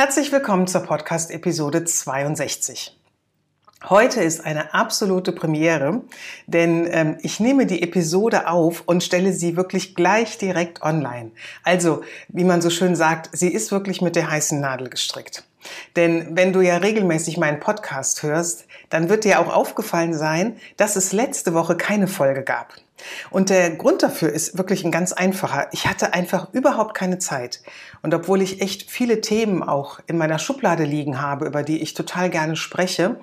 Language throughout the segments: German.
Herzlich willkommen zur Podcast-Episode 62. Heute ist eine absolute Premiere, denn ähm, ich nehme die Episode auf und stelle sie wirklich gleich direkt online. Also, wie man so schön sagt, sie ist wirklich mit der heißen Nadel gestrickt. Denn wenn du ja regelmäßig meinen Podcast hörst, dann wird dir auch aufgefallen sein, dass es letzte Woche keine Folge gab. Und der Grund dafür ist wirklich ein ganz einfacher. Ich hatte einfach überhaupt keine Zeit. Und obwohl ich echt viele Themen auch in meiner Schublade liegen habe, über die ich total gerne spreche,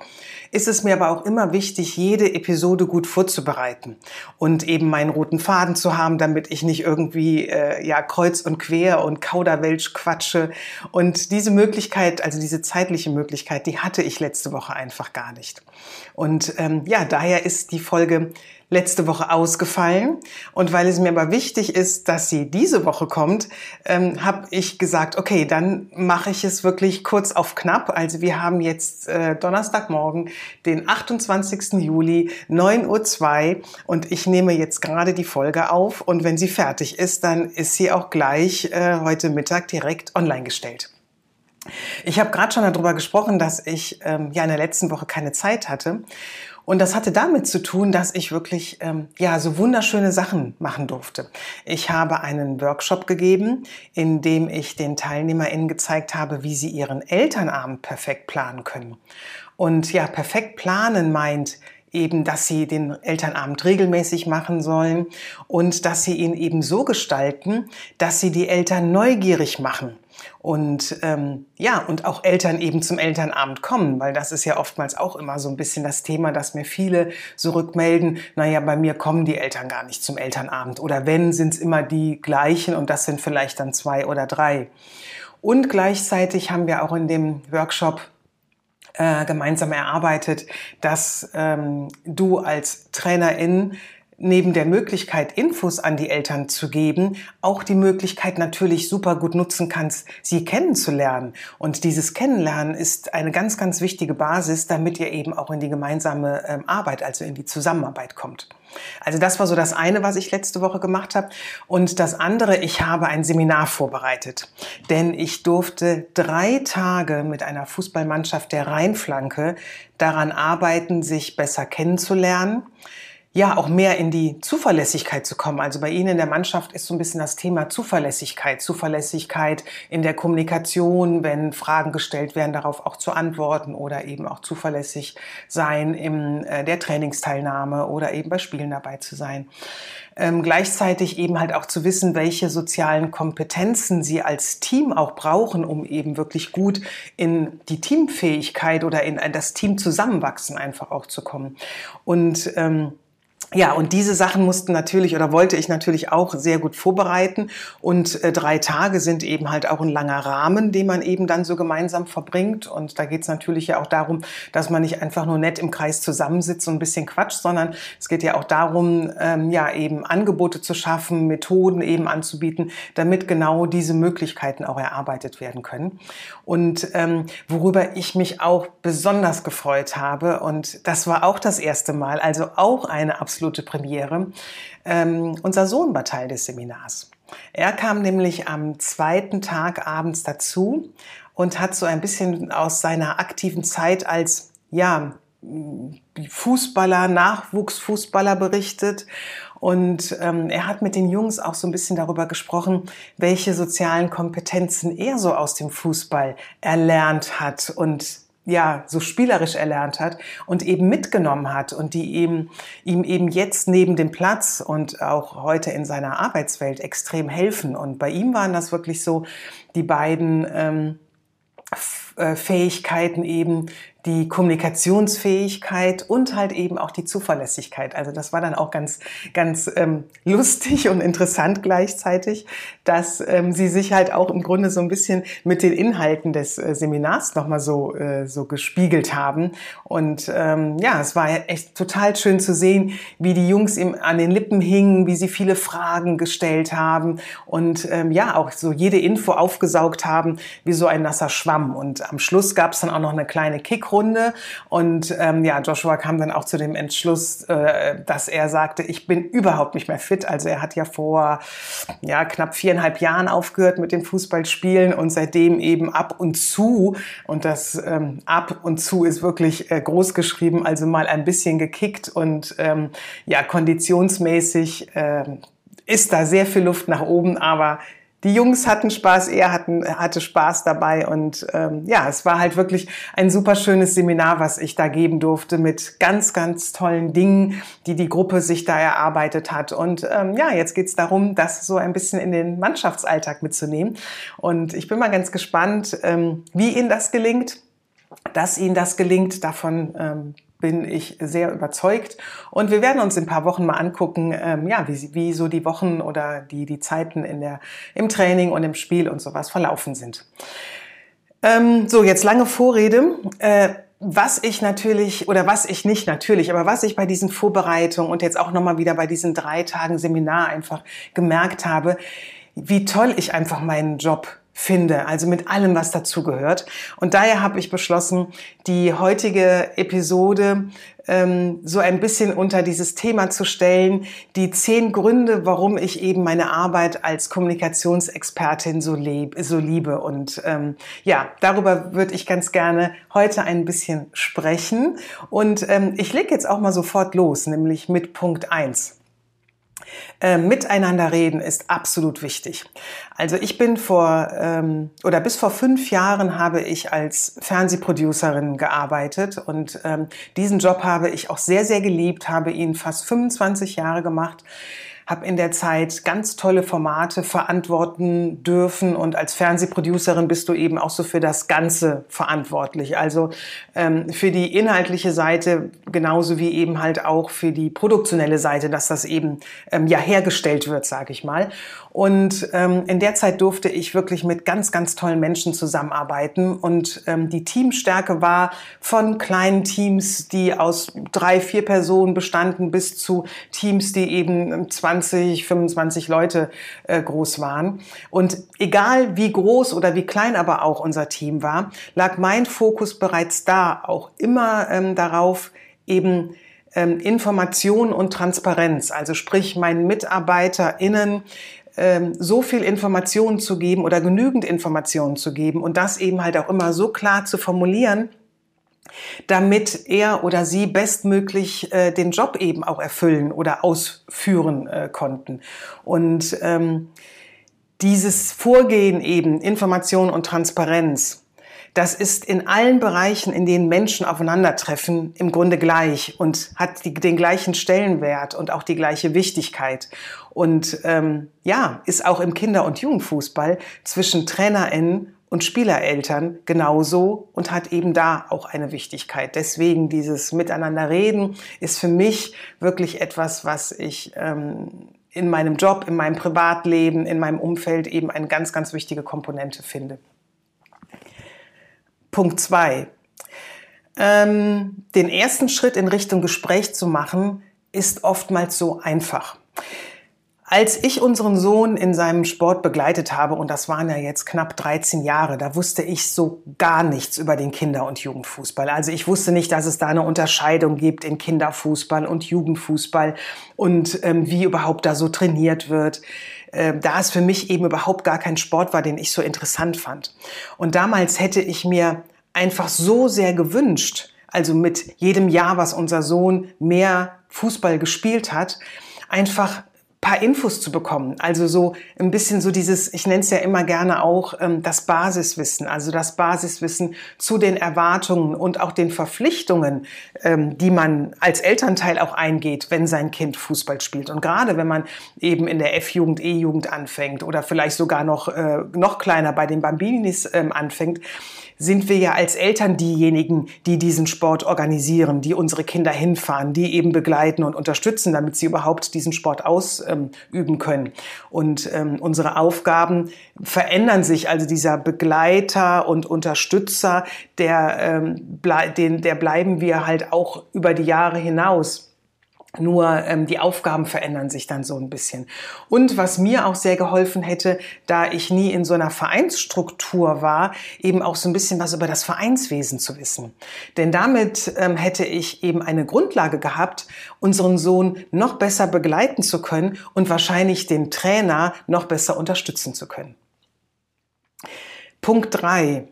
ist es mir aber auch immer wichtig, jede Episode gut vorzubereiten und eben meinen roten Faden zu haben, damit ich nicht irgendwie äh, ja kreuz und quer und Kauderwelsch quatsche. Und diese Möglichkeit, also diese zeitliche Möglichkeit, die hatte ich letzte Woche einfach gar nicht. Und ähm, ja, daher ist die Folge letzte Woche ausgefallen. Und weil es mir aber wichtig ist, dass sie diese Woche kommt, ähm, habe ich gesagt, okay, dann mache ich es wirklich kurz auf knapp. Also wir haben jetzt äh, Donnerstagmorgen, den 28. Juli, 9.02 Uhr und ich nehme jetzt gerade die Folge auf und wenn sie fertig ist, dann ist sie auch gleich äh, heute Mittag direkt online gestellt. Ich habe gerade schon darüber gesprochen, dass ich ähm, ja in der letzten Woche keine Zeit hatte. Und das hatte damit zu tun, dass ich wirklich ähm, ja so wunderschöne Sachen machen durfte. Ich habe einen Workshop gegeben, in dem ich den TeilnehmerInnen gezeigt habe, wie sie ihren Elternabend perfekt planen können. Und ja, perfekt planen meint eben, dass sie den Elternabend regelmäßig machen sollen und dass sie ihn eben so gestalten, dass sie die Eltern neugierig machen und ähm, ja, und auch Eltern eben zum Elternabend kommen, weil das ist ja oftmals auch immer so ein bisschen das Thema, dass mir viele so rückmelden, naja, bei mir kommen die Eltern gar nicht zum Elternabend oder wenn, sind es immer die gleichen und das sind vielleicht dann zwei oder drei. Und gleichzeitig haben wir auch in dem Workshop äh, gemeinsam erarbeitet, dass ähm, du als Trainerin neben der Möglichkeit, Infos an die Eltern zu geben, auch die Möglichkeit natürlich super gut nutzen kannst, sie kennenzulernen. Und dieses Kennenlernen ist eine ganz, ganz wichtige Basis, damit ihr eben auch in die gemeinsame ähm, Arbeit, also in die Zusammenarbeit kommt. Also das war so das eine, was ich letzte Woche gemacht habe. Und das andere, ich habe ein Seminar vorbereitet. Denn ich durfte drei Tage mit einer Fußballmannschaft der Rheinflanke daran arbeiten, sich besser kennenzulernen ja auch mehr in die Zuverlässigkeit zu kommen. Also bei Ihnen in der Mannschaft ist so ein bisschen das Thema Zuverlässigkeit, Zuverlässigkeit in der Kommunikation, wenn Fragen gestellt werden, darauf auch zu antworten oder eben auch zuverlässig sein in äh, der Trainingsteilnahme oder eben bei Spielen dabei zu sein. Ähm, gleichzeitig eben halt auch zu wissen, welche sozialen Kompetenzen sie als Team auch brauchen, um eben wirklich gut in die Teamfähigkeit oder in das Team zusammenwachsen einfach auch zu kommen. Und ähm, ja, und diese Sachen mussten natürlich oder wollte ich natürlich auch sehr gut vorbereiten. Und äh, drei Tage sind eben halt auch ein langer Rahmen, den man eben dann so gemeinsam verbringt. Und da geht es natürlich ja auch darum, dass man nicht einfach nur nett im Kreis zusammensitzt und ein bisschen quatscht, sondern es geht ja auch darum, ähm, ja, eben Angebote zu schaffen, Methoden eben anzubieten, damit genau diese Möglichkeiten auch erarbeitet werden können. Und ähm, worüber ich mich auch besonders gefreut habe, und das war auch das erste Mal, also auch eine absolute absolute Premiere. Ähm, unser Sohn war Teil des Seminars. Er kam nämlich am zweiten Tag abends dazu und hat so ein bisschen aus seiner aktiven Zeit als, ja, Fußballer, Nachwuchsfußballer berichtet. Und ähm, er hat mit den Jungs auch so ein bisschen darüber gesprochen, welche sozialen Kompetenzen er so aus dem Fußball erlernt hat und ja so spielerisch erlernt hat und eben mitgenommen hat und die ihm, ihm eben jetzt neben dem Platz und auch heute in seiner Arbeitswelt extrem helfen. Und bei ihm waren das wirklich so die beiden ähm, äh, Fähigkeiten eben, die Kommunikationsfähigkeit und halt eben auch die Zuverlässigkeit. Also das war dann auch ganz, ganz ähm, lustig und interessant gleichzeitig, dass ähm, sie sich halt auch im Grunde so ein bisschen mit den Inhalten des äh, Seminars nochmal so, äh, so gespiegelt haben. Und ähm, ja, es war echt total schön zu sehen, wie die Jungs ihm an den Lippen hingen, wie sie viele Fragen gestellt haben und ähm, ja, auch so jede Info aufgesaugt haben, wie so ein nasser Schwamm. Und am Schluss gab es dann auch noch eine kleine Kick Runde. Und ähm, ja, Joshua kam dann auch zu dem Entschluss, äh, dass er sagte, ich bin überhaupt nicht mehr fit. Also er hat ja vor ja, knapp viereinhalb Jahren aufgehört mit dem Fußballspielen und seitdem eben ab und zu, und das ähm, ab und zu ist wirklich äh, groß geschrieben, also mal ein bisschen gekickt und ähm, ja, konditionsmäßig äh, ist da sehr viel Luft nach oben, aber die Jungs hatten Spaß, er hatten, hatte Spaß dabei und ähm, ja, es war halt wirklich ein super schönes Seminar, was ich da geben durfte mit ganz, ganz tollen Dingen, die die Gruppe sich da erarbeitet hat. Und ähm, ja, jetzt geht's darum, das so ein bisschen in den Mannschaftsalltag mitzunehmen. Und ich bin mal ganz gespannt, ähm, wie Ihnen das gelingt. Dass Ihnen das gelingt, davon ähm, bin ich sehr überzeugt. Und wir werden uns in ein paar Wochen mal angucken, ähm, ja, wie, wie so die Wochen oder die, die Zeiten in der, im Training und im Spiel und sowas verlaufen sind. Ähm, so, jetzt lange Vorrede. Äh, was ich natürlich oder was ich nicht natürlich, aber was ich bei diesen Vorbereitungen und jetzt auch nochmal wieder bei diesen drei Tagen Seminar einfach gemerkt habe, wie toll ich einfach meinen Job finde, also mit allem, was dazugehört. Und daher habe ich beschlossen, die heutige Episode ähm, so ein bisschen unter dieses Thema zu stellen, die zehn Gründe, warum ich eben meine Arbeit als Kommunikationsexpertin so, lieb, so liebe. Und ähm, ja, darüber würde ich ganz gerne heute ein bisschen sprechen. Und ähm, ich lege jetzt auch mal sofort los, nämlich mit Punkt eins. Äh, miteinander reden ist absolut wichtig. Also ich bin vor ähm, oder bis vor fünf Jahren habe ich als Fernsehproducerin gearbeitet und ähm, diesen Job habe ich auch sehr, sehr geliebt, habe ihn fast 25 Jahre gemacht habe in der Zeit ganz tolle Formate verantworten dürfen und als Fernsehproducerin bist du eben auch so für das Ganze verantwortlich. Also ähm, für die inhaltliche Seite genauso wie eben halt auch für die produktionelle Seite, dass das eben ähm, ja hergestellt wird, sage ich mal. Und ähm, in der Zeit durfte ich wirklich mit ganz, ganz tollen Menschen zusammenarbeiten. Und ähm, die Teamstärke war von kleinen Teams, die aus drei, vier Personen bestanden, bis zu Teams, die eben 20, 25 Leute äh, groß waren. Und egal wie groß oder wie klein aber auch unser Team war, lag mein Fokus bereits da auch immer ähm, darauf, eben ähm, Information und Transparenz, also sprich meinen MitarbeiterInnen ähm, so viel Informationen zu geben oder genügend Informationen zu geben und das eben halt auch immer so klar zu formulieren, damit er oder sie bestmöglich äh, den Job eben auch erfüllen oder ausführen äh, konnten. Und ähm, dieses Vorgehen eben, Information und Transparenz, das ist in allen Bereichen, in denen Menschen aufeinandertreffen, im Grunde gleich und hat die, den gleichen Stellenwert und auch die gleiche Wichtigkeit. Und ähm, ja, ist auch im Kinder- und Jugendfußball zwischen TrainerInnen und Spielereltern genauso und hat eben da auch eine Wichtigkeit. Deswegen dieses Miteinander reden ist für mich wirklich etwas, was ich ähm, in meinem Job, in meinem Privatleben, in meinem Umfeld eben eine ganz, ganz wichtige Komponente finde. Punkt zwei. Ähm, den ersten Schritt in Richtung Gespräch zu machen, ist oftmals so einfach. Als ich unseren Sohn in seinem Sport begleitet habe, und das waren ja jetzt knapp 13 Jahre, da wusste ich so gar nichts über den Kinder- und Jugendfußball. Also ich wusste nicht, dass es da eine Unterscheidung gibt in Kinderfußball und Jugendfußball und ähm, wie überhaupt da so trainiert wird. Äh, da es für mich eben überhaupt gar kein Sport war, den ich so interessant fand. Und damals hätte ich mir einfach so sehr gewünscht, also mit jedem Jahr, was unser Sohn mehr Fußball gespielt hat, einfach paar Infos zu bekommen. Also so ein bisschen so dieses, ich nenne es ja immer gerne auch ähm, das Basiswissen, also das Basiswissen zu den Erwartungen und auch den Verpflichtungen, ähm, die man als Elternteil auch eingeht, wenn sein Kind Fußball spielt. Und gerade wenn man eben in der F-Jugend, E-Jugend anfängt oder vielleicht sogar noch, äh, noch kleiner bei den Bambinis ähm, anfängt, sind wir ja als Eltern diejenigen, die diesen Sport organisieren, die unsere Kinder hinfahren, die eben begleiten und unterstützen, damit sie überhaupt diesen Sport ausüben können. Und ähm, unsere Aufgaben verändern sich. Also dieser Begleiter und Unterstützer, der, ähm, den, der bleiben wir halt auch über die Jahre hinaus. Nur ähm, die Aufgaben verändern sich dann so ein bisschen. Und was mir auch sehr geholfen hätte, da ich nie in so einer Vereinsstruktur war, eben auch so ein bisschen was über das Vereinswesen zu wissen. Denn damit ähm, hätte ich eben eine Grundlage gehabt, unseren Sohn noch besser begleiten zu können und wahrscheinlich den Trainer noch besser unterstützen zu können. Punkt drei: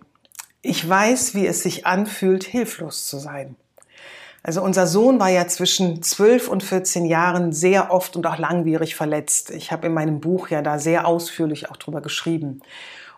Ich weiß, wie es sich anfühlt, hilflos zu sein. Also unser Sohn war ja zwischen 12 und 14 Jahren sehr oft und auch langwierig verletzt. Ich habe in meinem Buch ja da sehr ausführlich auch drüber geschrieben.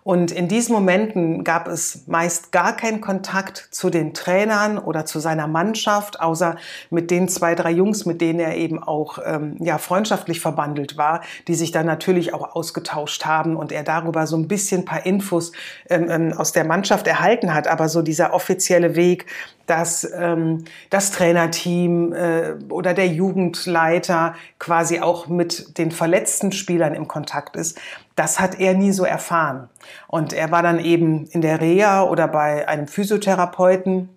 Und in diesen Momenten gab es meist gar keinen Kontakt zu den Trainern oder zu seiner Mannschaft, außer mit den zwei, drei Jungs, mit denen er eben auch ähm, ja, freundschaftlich verbandelt war, die sich dann natürlich auch ausgetauscht haben und er darüber so ein bisschen paar Infos ähm, ähm aus der Mannschaft erhalten hat. Aber so dieser offizielle Weg, dass ähm, das Trainerteam äh, oder der Jugendleiter quasi auch mit den verletzten Spielern im Kontakt ist, das hat er nie so erfahren. Und er war dann eben in der Reha oder bei einem Physiotherapeuten.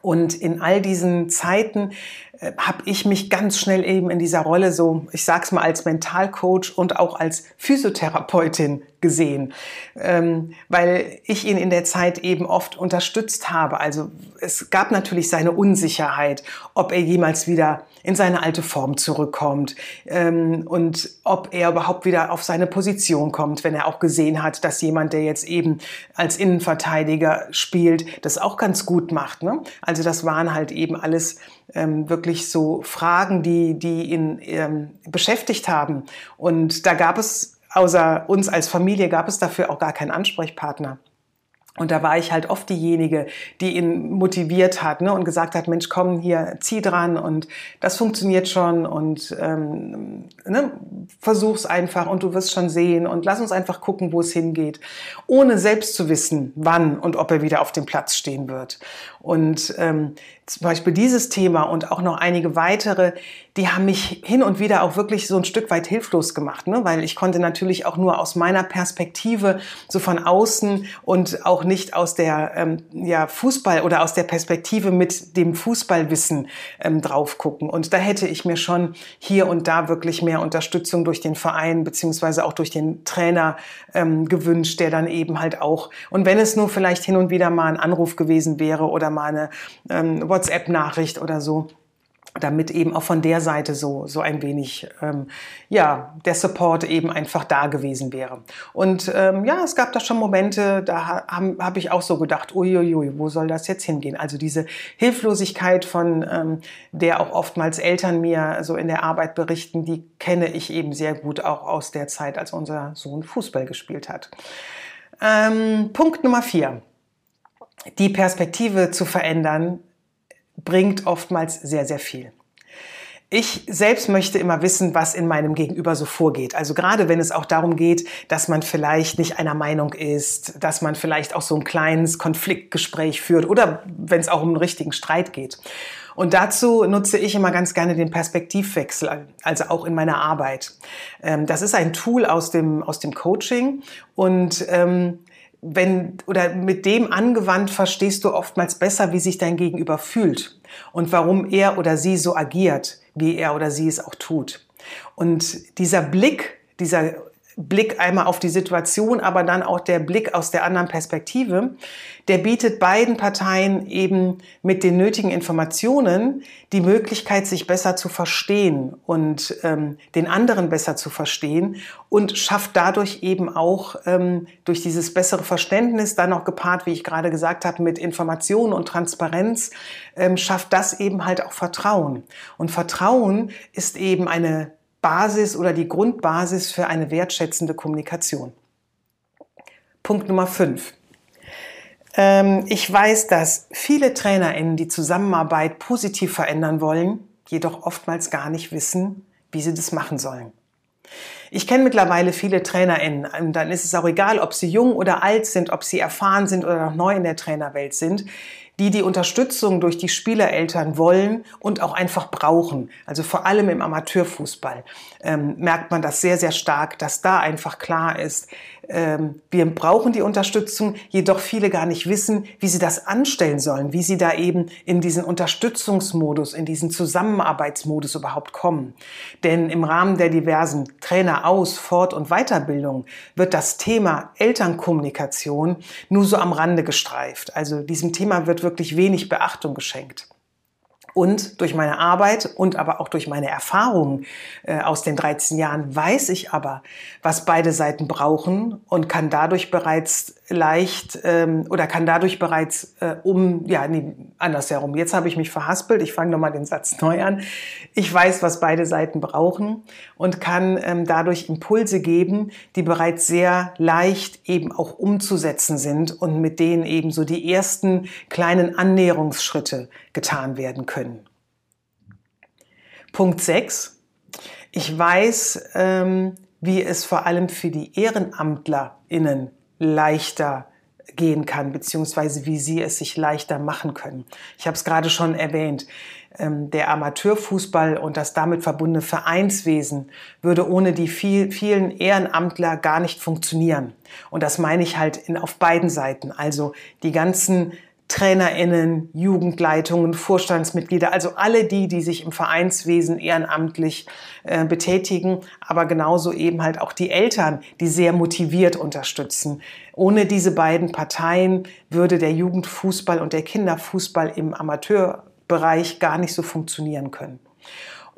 Und in all diesen Zeiten äh, habe ich mich ganz schnell eben in dieser Rolle so, ich sag's mal als Mentalcoach und auch als Physiotherapeutin gesehen, ähm, weil ich ihn in der Zeit eben oft unterstützt habe. Also es gab natürlich seine Unsicherheit, ob er jemals wieder in seine alte Form zurückkommt ähm, und ob er überhaupt wieder auf seine Position kommt, wenn er auch gesehen hat, dass jemand, der jetzt eben als Innenverteidiger spielt, das auch ganz gut macht. Ne? Also das waren halt eben alles ähm, wirklich so Fragen, die, die ihn ähm, beschäftigt haben. Und da gab es, außer uns als Familie, gab es dafür auch gar keinen Ansprechpartner. Und da war ich halt oft diejenige, die ihn motiviert hat ne, und gesagt hat, Mensch, komm hier, zieh dran und das funktioniert schon und ähm, ne, versuch's einfach und du wirst schon sehen und lass uns einfach gucken, wo es hingeht, ohne selbst zu wissen, wann und ob er wieder auf dem Platz stehen wird. Und ähm, zum Beispiel dieses Thema und auch noch einige weitere, die haben mich hin und wieder auch wirklich so ein Stück weit hilflos gemacht, ne? weil ich konnte natürlich auch nur aus meiner Perspektive so von außen und auch nicht aus der ähm, ja, Fußball oder aus der Perspektive mit dem Fußballwissen ähm, drauf gucken. Und da hätte ich mir schon hier und da wirklich mehr Unterstützung durch den Verein beziehungsweise auch durch den Trainer ähm, gewünscht, der dann eben halt auch, und wenn es nur vielleicht hin und wieder mal ein Anruf gewesen wäre oder mal eine ähm, WhatsApp-Nachricht oder so damit eben auch von der Seite so, so ein wenig, ähm, ja, der Support eben einfach da gewesen wäre. Und ähm, ja, es gab da schon Momente, da habe hab ich auch so gedacht, uiuiui, wo soll das jetzt hingehen? Also diese Hilflosigkeit, von ähm, der auch oftmals Eltern mir so in der Arbeit berichten, die kenne ich eben sehr gut auch aus der Zeit, als unser Sohn Fußball gespielt hat. Ähm, Punkt Nummer vier. Die Perspektive zu verändern, bringt oftmals sehr, sehr viel. Ich selbst möchte immer wissen, was in meinem Gegenüber so vorgeht. Also gerade wenn es auch darum geht, dass man vielleicht nicht einer Meinung ist, dass man vielleicht auch so ein kleines Konfliktgespräch führt oder wenn es auch um einen richtigen Streit geht. Und dazu nutze ich immer ganz gerne den Perspektivwechsel, also auch in meiner Arbeit. Ähm, das ist ein Tool aus dem, aus dem Coaching und ähm, wenn oder mit dem angewandt verstehst du oftmals besser, wie sich dein Gegenüber fühlt und warum er oder sie so agiert, wie er oder sie es auch tut. Und dieser Blick, dieser Blick einmal auf die Situation, aber dann auch der Blick aus der anderen Perspektive, der bietet beiden Parteien eben mit den nötigen Informationen die Möglichkeit, sich besser zu verstehen und ähm, den anderen besser zu verstehen und schafft dadurch eben auch ähm, durch dieses bessere Verständnis, dann auch gepaart, wie ich gerade gesagt habe, mit Informationen und Transparenz, ähm, schafft das eben halt auch Vertrauen. Und Vertrauen ist eben eine Basis oder die Grundbasis für eine wertschätzende Kommunikation. Punkt Nummer 5. Ähm, ich weiß, dass viele TrainerInnen die Zusammenarbeit positiv verändern wollen, jedoch oftmals gar nicht wissen, wie sie das machen sollen. Ich kenne mittlerweile viele TrainerInnen und dann ist es auch egal, ob sie jung oder alt sind, ob sie erfahren sind oder noch neu in der Trainerwelt sind die die Unterstützung durch die Spielereltern wollen und auch einfach brauchen. Also vor allem im Amateurfußball ähm, merkt man das sehr, sehr stark, dass da einfach klar ist, ähm, wir brauchen die Unterstützung, jedoch viele gar nicht wissen, wie sie das anstellen sollen, wie sie da eben in diesen Unterstützungsmodus, in diesen Zusammenarbeitsmodus überhaupt kommen. Denn im Rahmen der diversen Trainer Fort- und Weiterbildung wird das Thema Elternkommunikation nur so am Rande gestreift. Also diesem Thema wird wirklich wenig Beachtung geschenkt. Und durch meine Arbeit und aber auch durch meine Erfahrungen äh, aus den 13 Jahren weiß ich aber, was beide Seiten brauchen und kann dadurch bereits leicht ähm, oder kann dadurch bereits äh, um, ja, nee, andersherum. Jetzt habe ich mich verhaspelt. Ich fange nochmal den Satz neu an. Ich weiß, was beide Seiten brauchen und kann ähm, dadurch Impulse geben, die bereits sehr leicht eben auch umzusetzen sind und mit denen eben so die ersten kleinen Annäherungsschritte getan werden können. Punkt 6. Ich weiß, ähm, wie es vor allem für die EhrenamtlerInnen leichter gehen kann, beziehungsweise wie sie es sich leichter machen können. Ich habe es gerade schon erwähnt. Ähm, der Amateurfußball und das damit verbundene Vereinswesen würde ohne die viel, vielen Ehrenamtler gar nicht funktionieren. Und das meine ich halt in, auf beiden Seiten. Also die ganzen TrainerInnen, Jugendleitungen, Vorstandsmitglieder, also alle die, die sich im Vereinswesen ehrenamtlich äh, betätigen, aber genauso eben halt auch die Eltern, die sehr motiviert unterstützen. Ohne diese beiden Parteien würde der Jugendfußball und der Kinderfußball im Amateurbereich gar nicht so funktionieren können.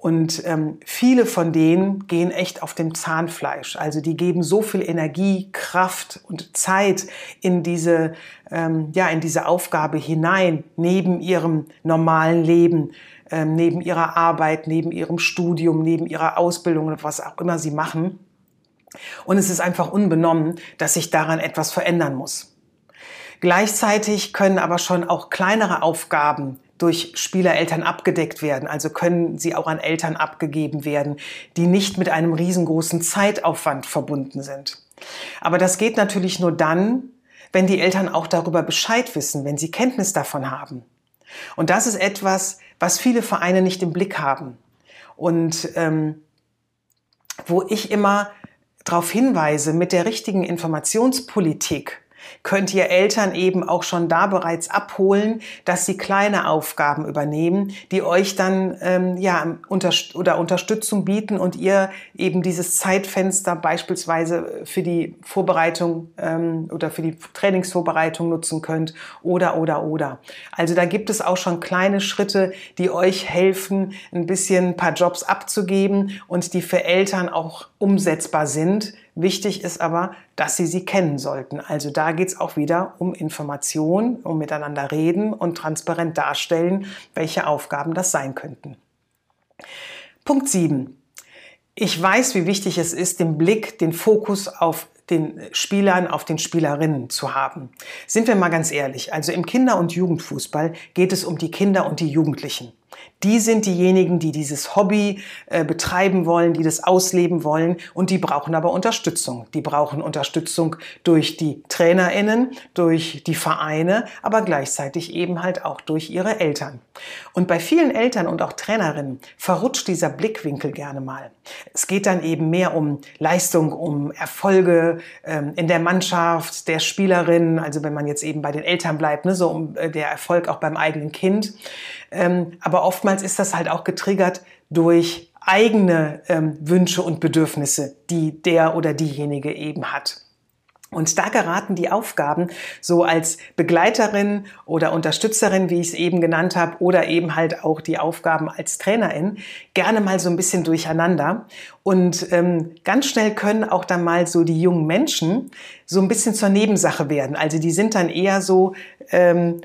Und ähm, viele von denen gehen echt auf dem Zahnfleisch. Also die geben so viel Energie, Kraft und Zeit in diese, ähm, ja, in diese Aufgabe hinein, neben ihrem normalen Leben, ähm, neben ihrer Arbeit, neben ihrem Studium, neben ihrer Ausbildung oder was auch immer sie machen. Und es ist einfach unbenommen, dass sich daran etwas verändern muss. Gleichzeitig können aber schon auch kleinere Aufgaben durch Spielereltern abgedeckt werden. Also können sie auch an Eltern abgegeben werden, die nicht mit einem riesengroßen Zeitaufwand verbunden sind. Aber das geht natürlich nur dann, wenn die Eltern auch darüber Bescheid wissen, wenn sie Kenntnis davon haben. Und das ist etwas, was viele Vereine nicht im Blick haben. Und ähm, wo ich immer darauf hinweise, mit der richtigen Informationspolitik könnt ihr Eltern eben auch schon da bereits abholen, dass sie kleine Aufgaben übernehmen, die euch dann ähm, ja unter oder Unterstützung bieten und ihr eben dieses Zeitfenster beispielsweise für die Vorbereitung ähm, oder für die Trainingsvorbereitung nutzen könnt oder oder oder. Also da gibt es auch schon kleine Schritte, die euch helfen, ein bisschen ein paar Jobs abzugeben und die für Eltern auch umsetzbar sind Wichtig ist aber, dass Sie sie kennen sollten. Also da geht es auch wieder um Information, um miteinander reden und transparent darstellen, welche Aufgaben das sein könnten. Punkt 7. Ich weiß, wie wichtig es ist, den Blick, den Fokus auf den Spielern, auf den Spielerinnen zu haben. Sind wir mal ganz ehrlich, also im Kinder- und Jugendfußball geht es um die Kinder und die Jugendlichen. Die sind diejenigen, die dieses Hobby äh, betreiben wollen, die das ausleben wollen und die brauchen aber Unterstützung. Die brauchen Unterstützung durch die Trainerinnen, durch die Vereine, aber gleichzeitig eben halt auch durch ihre Eltern. Und bei vielen Eltern und auch Trainerinnen verrutscht dieser Blickwinkel gerne mal. Es geht dann eben mehr um Leistung, um Erfolge ähm, in der Mannschaft, der Spielerin, also wenn man jetzt eben bei den Eltern bleibt, ne, so um äh, der Erfolg auch beim eigenen Kind. Ähm, aber oftmals ist das halt auch getriggert durch eigene ähm, Wünsche und Bedürfnisse, die der oder diejenige eben hat. Und da geraten die Aufgaben so als Begleiterin oder Unterstützerin, wie ich es eben genannt habe, oder eben halt auch die Aufgaben als Trainerin gerne mal so ein bisschen durcheinander. Und ähm, ganz schnell können auch dann mal so die jungen Menschen so ein bisschen zur Nebensache werden. Also die sind dann eher so ähm,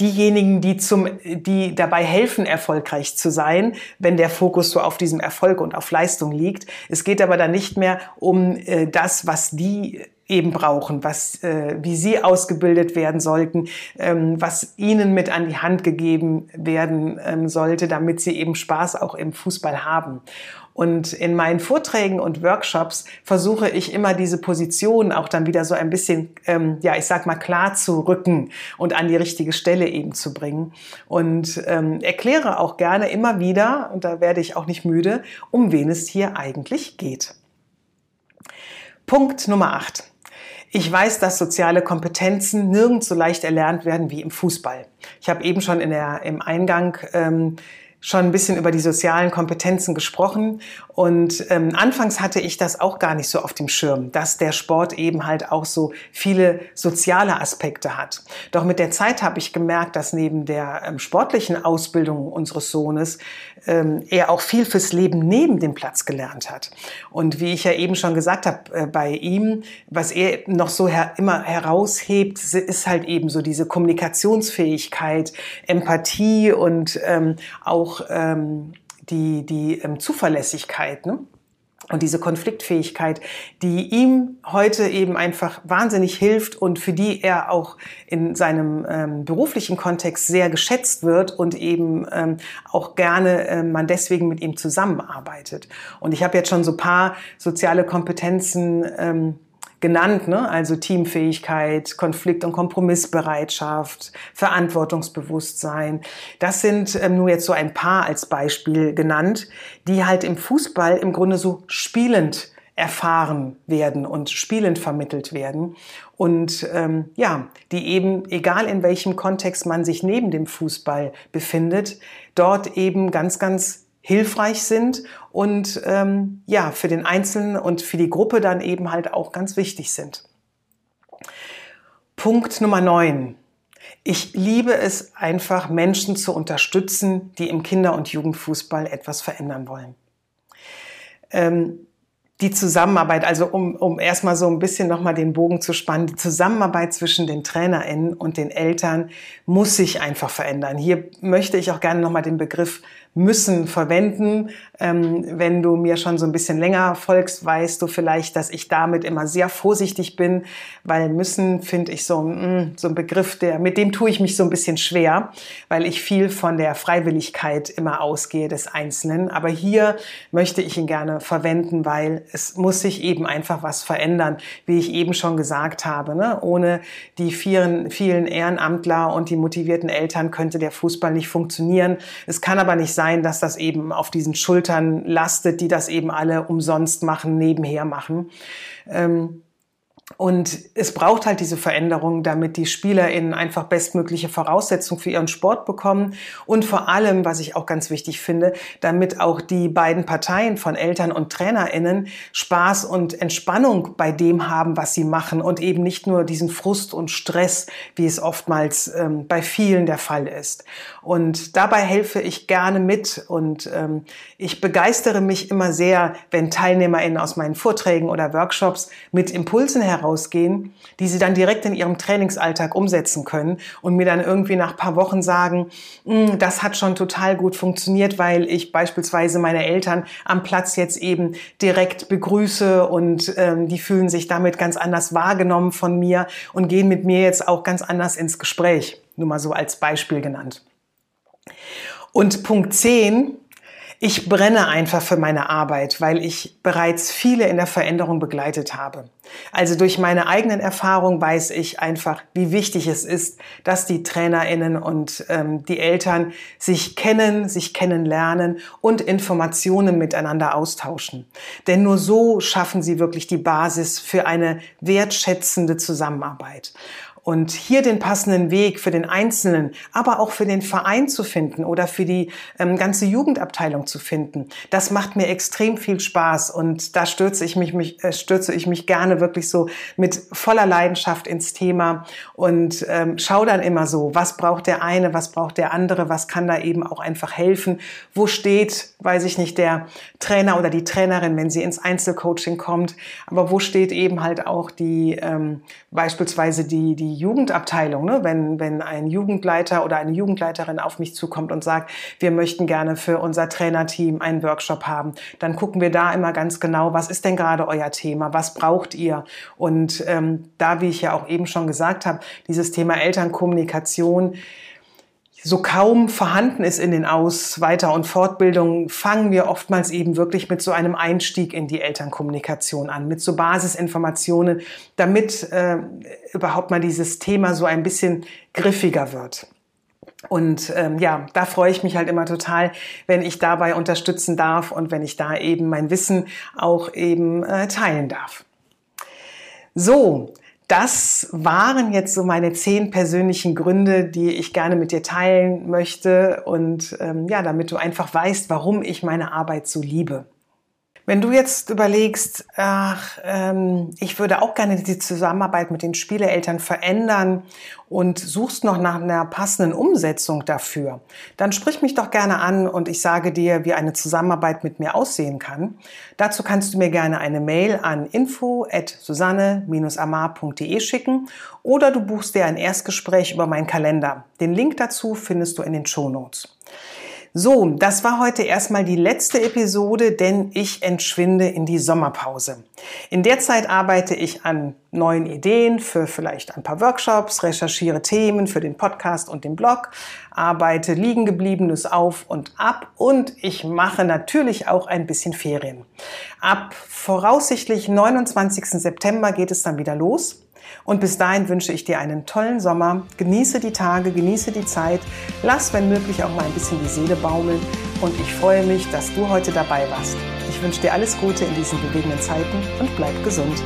diejenigen, die zum, die dabei helfen, erfolgreich zu sein, wenn der Fokus so auf diesem Erfolg und auf Leistung liegt. Es geht aber dann nicht mehr um äh, das, was die eben brauchen, was, äh, wie sie ausgebildet werden sollten, ähm, was ihnen mit an die Hand gegeben werden ähm, sollte, damit sie eben Spaß auch im Fußball haben. Und in meinen Vorträgen und Workshops versuche ich immer diese Position auch dann wieder so ein bisschen, ähm, ja, ich sag mal klar zu rücken und an die richtige Stelle eben zu bringen. Und ähm, erkläre auch gerne immer wieder, und da werde ich auch nicht müde, um wen es hier eigentlich geht. Punkt Nummer 8. Ich weiß, dass soziale Kompetenzen nirgends so leicht erlernt werden wie im Fußball. Ich habe eben schon in der, im Eingang ähm, schon ein bisschen über die sozialen Kompetenzen gesprochen und ähm, anfangs hatte ich das auch gar nicht so auf dem Schirm, dass der Sport eben halt auch so viele soziale Aspekte hat. Doch mit der Zeit habe ich gemerkt, dass neben der ähm, sportlichen Ausbildung unseres Sohnes ähm, er auch viel fürs Leben neben dem Platz gelernt hat. Und wie ich ja eben schon gesagt habe, äh, bei ihm, was er noch so her immer heraushebt, ist halt eben so diese Kommunikationsfähigkeit, Empathie und ähm, auch ähm, die, die ähm, Zuverlässigkeit. Ne? Und diese Konfliktfähigkeit, die ihm heute eben einfach wahnsinnig hilft und für die er auch in seinem ähm, beruflichen Kontext sehr geschätzt wird und eben ähm, auch gerne äh, man deswegen mit ihm zusammenarbeitet. Und ich habe jetzt schon so paar soziale Kompetenzen ähm, genannt, ne? also Teamfähigkeit, Konflikt- und Kompromissbereitschaft, Verantwortungsbewusstsein. Das sind ähm, nur jetzt so ein paar als Beispiel genannt, die halt im Fußball im Grunde so spielend erfahren werden und spielend vermittelt werden und ähm, ja, die eben, egal in welchem Kontext man sich neben dem Fußball befindet, dort eben ganz, ganz hilfreich sind und ähm, ja, für den Einzelnen und für die Gruppe dann eben halt auch ganz wichtig sind. Punkt Nummer 9. Ich liebe es einfach, Menschen zu unterstützen, die im Kinder- und Jugendfußball etwas verändern wollen. Ähm, die Zusammenarbeit, also um, um erstmal so ein bisschen nochmal den Bogen zu spannen, die Zusammenarbeit zwischen den TrainerInnen und den Eltern muss sich einfach verändern. Hier möchte ich auch gerne nochmal den Begriff müssen verwenden. Ähm, wenn du mir schon so ein bisschen länger folgst, weißt du vielleicht, dass ich damit immer sehr vorsichtig bin, weil müssen finde ich so, mh, mm, so ein Begriff, der, mit dem tue ich mich so ein bisschen schwer, weil ich viel von der Freiwilligkeit immer ausgehe des Einzelnen. Aber hier möchte ich ihn gerne verwenden, weil es muss sich eben einfach was verändern, wie ich eben schon gesagt habe. Ne? Ohne die vielen, vielen Ehrenamtler und die motivierten Eltern könnte der Fußball nicht funktionieren. Es kann aber nicht sein, dass das eben auf diesen Schultern lastet, die das eben alle umsonst machen, nebenher machen. Ähm, und es braucht halt diese Veränderung, damit die SpielerInnen einfach bestmögliche Voraussetzungen für ihren Sport bekommen. Und vor allem, was ich auch ganz wichtig finde, damit auch die beiden Parteien von Eltern und TrainerInnen Spaß und Entspannung bei dem haben, was sie machen und eben nicht nur diesen Frust und Stress, wie es oftmals ähm, bei vielen der Fall ist. Und dabei helfe ich gerne mit und ähm, ich begeistere mich immer sehr, wenn TeilnehmerInnen aus meinen Vorträgen oder Workshops mit Impulsen heraus herausgehen, die sie dann direkt in ihrem Trainingsalltag umsetzen können und mir dann irgendwie nach paar Wochen sagen, hm, das hat schon total gut funktioniert, weil ich beispielsweise meine Eltern am Platz jetzt eben direkt begrüße und ähm, die fühlen sich damit ganz anders wahrgenommen von mir und gehen mit mir jetzt auch ganz anders ins Gespräch. Nur mal so als Beispiel genannt. Und Punkt 10 ich brenne einfach für meine Arbeit, weil ich bereits viele in der Veränderung begleitet habe. Also durch meine eigenen Erfahrungen weiß ich einfach, wie wichtig es ist, dass die Trainerinnen und ähm, die Eltern sich kennen, sich kennenlernen und Informationen miteinander austauschen. Denn nur so schaffen sie wirklich die Basis für eine wertschätzende Zusammenarbeit. Und hier den passenden Weg für den Einzelnen, aber auch für den Verein zu finden oder für die ähm, ganze Jugendabteilung zu finden, das macht mir extrem viel Spaß. Und da stürze ich mich, mich äh, stürze ich mich gerne wirklich so mit voller Leidenschaft ins Thema und ähm, schaue dann immer so, was braucht der eine, was braucht der andere, was kann da eben auch einfach helfen, wo steht, weiß ich nicht, der Trainer oder die Trainerin, wenn sie ins Einzelcoaching kommt, aber wo steht eben halt auch die ähm, beispielsweise die die die Jugendabteilung, ne? wenn, wenn ein Jugendleiter oder eine Jugendleiterin auf mich zukommt und sagt, wir möchten gerne für unser Trainerteam einen Workshop haben, dann gucken wir da immer ganz genau, was ist denn gerade euer Thema, was braucht ihr? Und ähm, da, wie ich ja auch eben schon gesagt habe, dieses Thema Elternkommunikation, so kaum vorhanden ist in den Aus-, Weiter- und Fortbildungen, fangen wir oftmals eben wirklich mit so einem Einstieg in die Elternkommunikation an, mit so Basisinformationen, damit äh, überhaupt mal dieses Thema so ein bisschen griffiger wird. Und ähm, ja, da freue ich mich halt immer total, wenn ich dabei unterstützen darf und wenn ich da eben mein Wissen auch eben äh, teilen darf. So, das waren jetzt so meine zehn persönlichen Gründe, die ich gerne mit dir teilen möchte und ähm, ja, damit du einfach weißt, warum ich meine Arbeit so liebe. Wenn du jetzt überlegst, ach, ähm, ich würde auch gerne die Zusammenarbeit mit den Spieleeltern verändern und suchst noch nach einer passenden Umsetzung dafür, dann sprich mich doch gerne an und ich sage dir, wie eine Zusammenarbeit mit mir aussehen kann. Dazu kannst du mir gerne eine Mail an info@susanne-amar.de schicken oder du buchst dir ein Erstgespräch über meinen Kalender. Den Link dazu findest du in den Show Notes. So, das war heute erstmal die letzte Episode, denn ich entschwinde in die Sommerpause. In der Zeit arbeite ich an neuen Ideen für vielleicht ein paar Workshops, recherchiere Themen für den Podcast und den Blog, arbeite liegen gebliebenes auf und ab und ich mache natürlich auch ein bisschen Ferien. Ab voraussichtlich 29. September geht es dann wieder los. Und bis dahin wünsche ich dir einen tollen Sommer. Genieße die Tage, genieße die Zeit. Lass, wenn möglich, auch mal ein bisschen die Seele baumeln. Und ich freue mich, dass du heute dabei warst. Ich wünsche dir alles Gute in diesen bewegenden Zeiten und bleib gesund.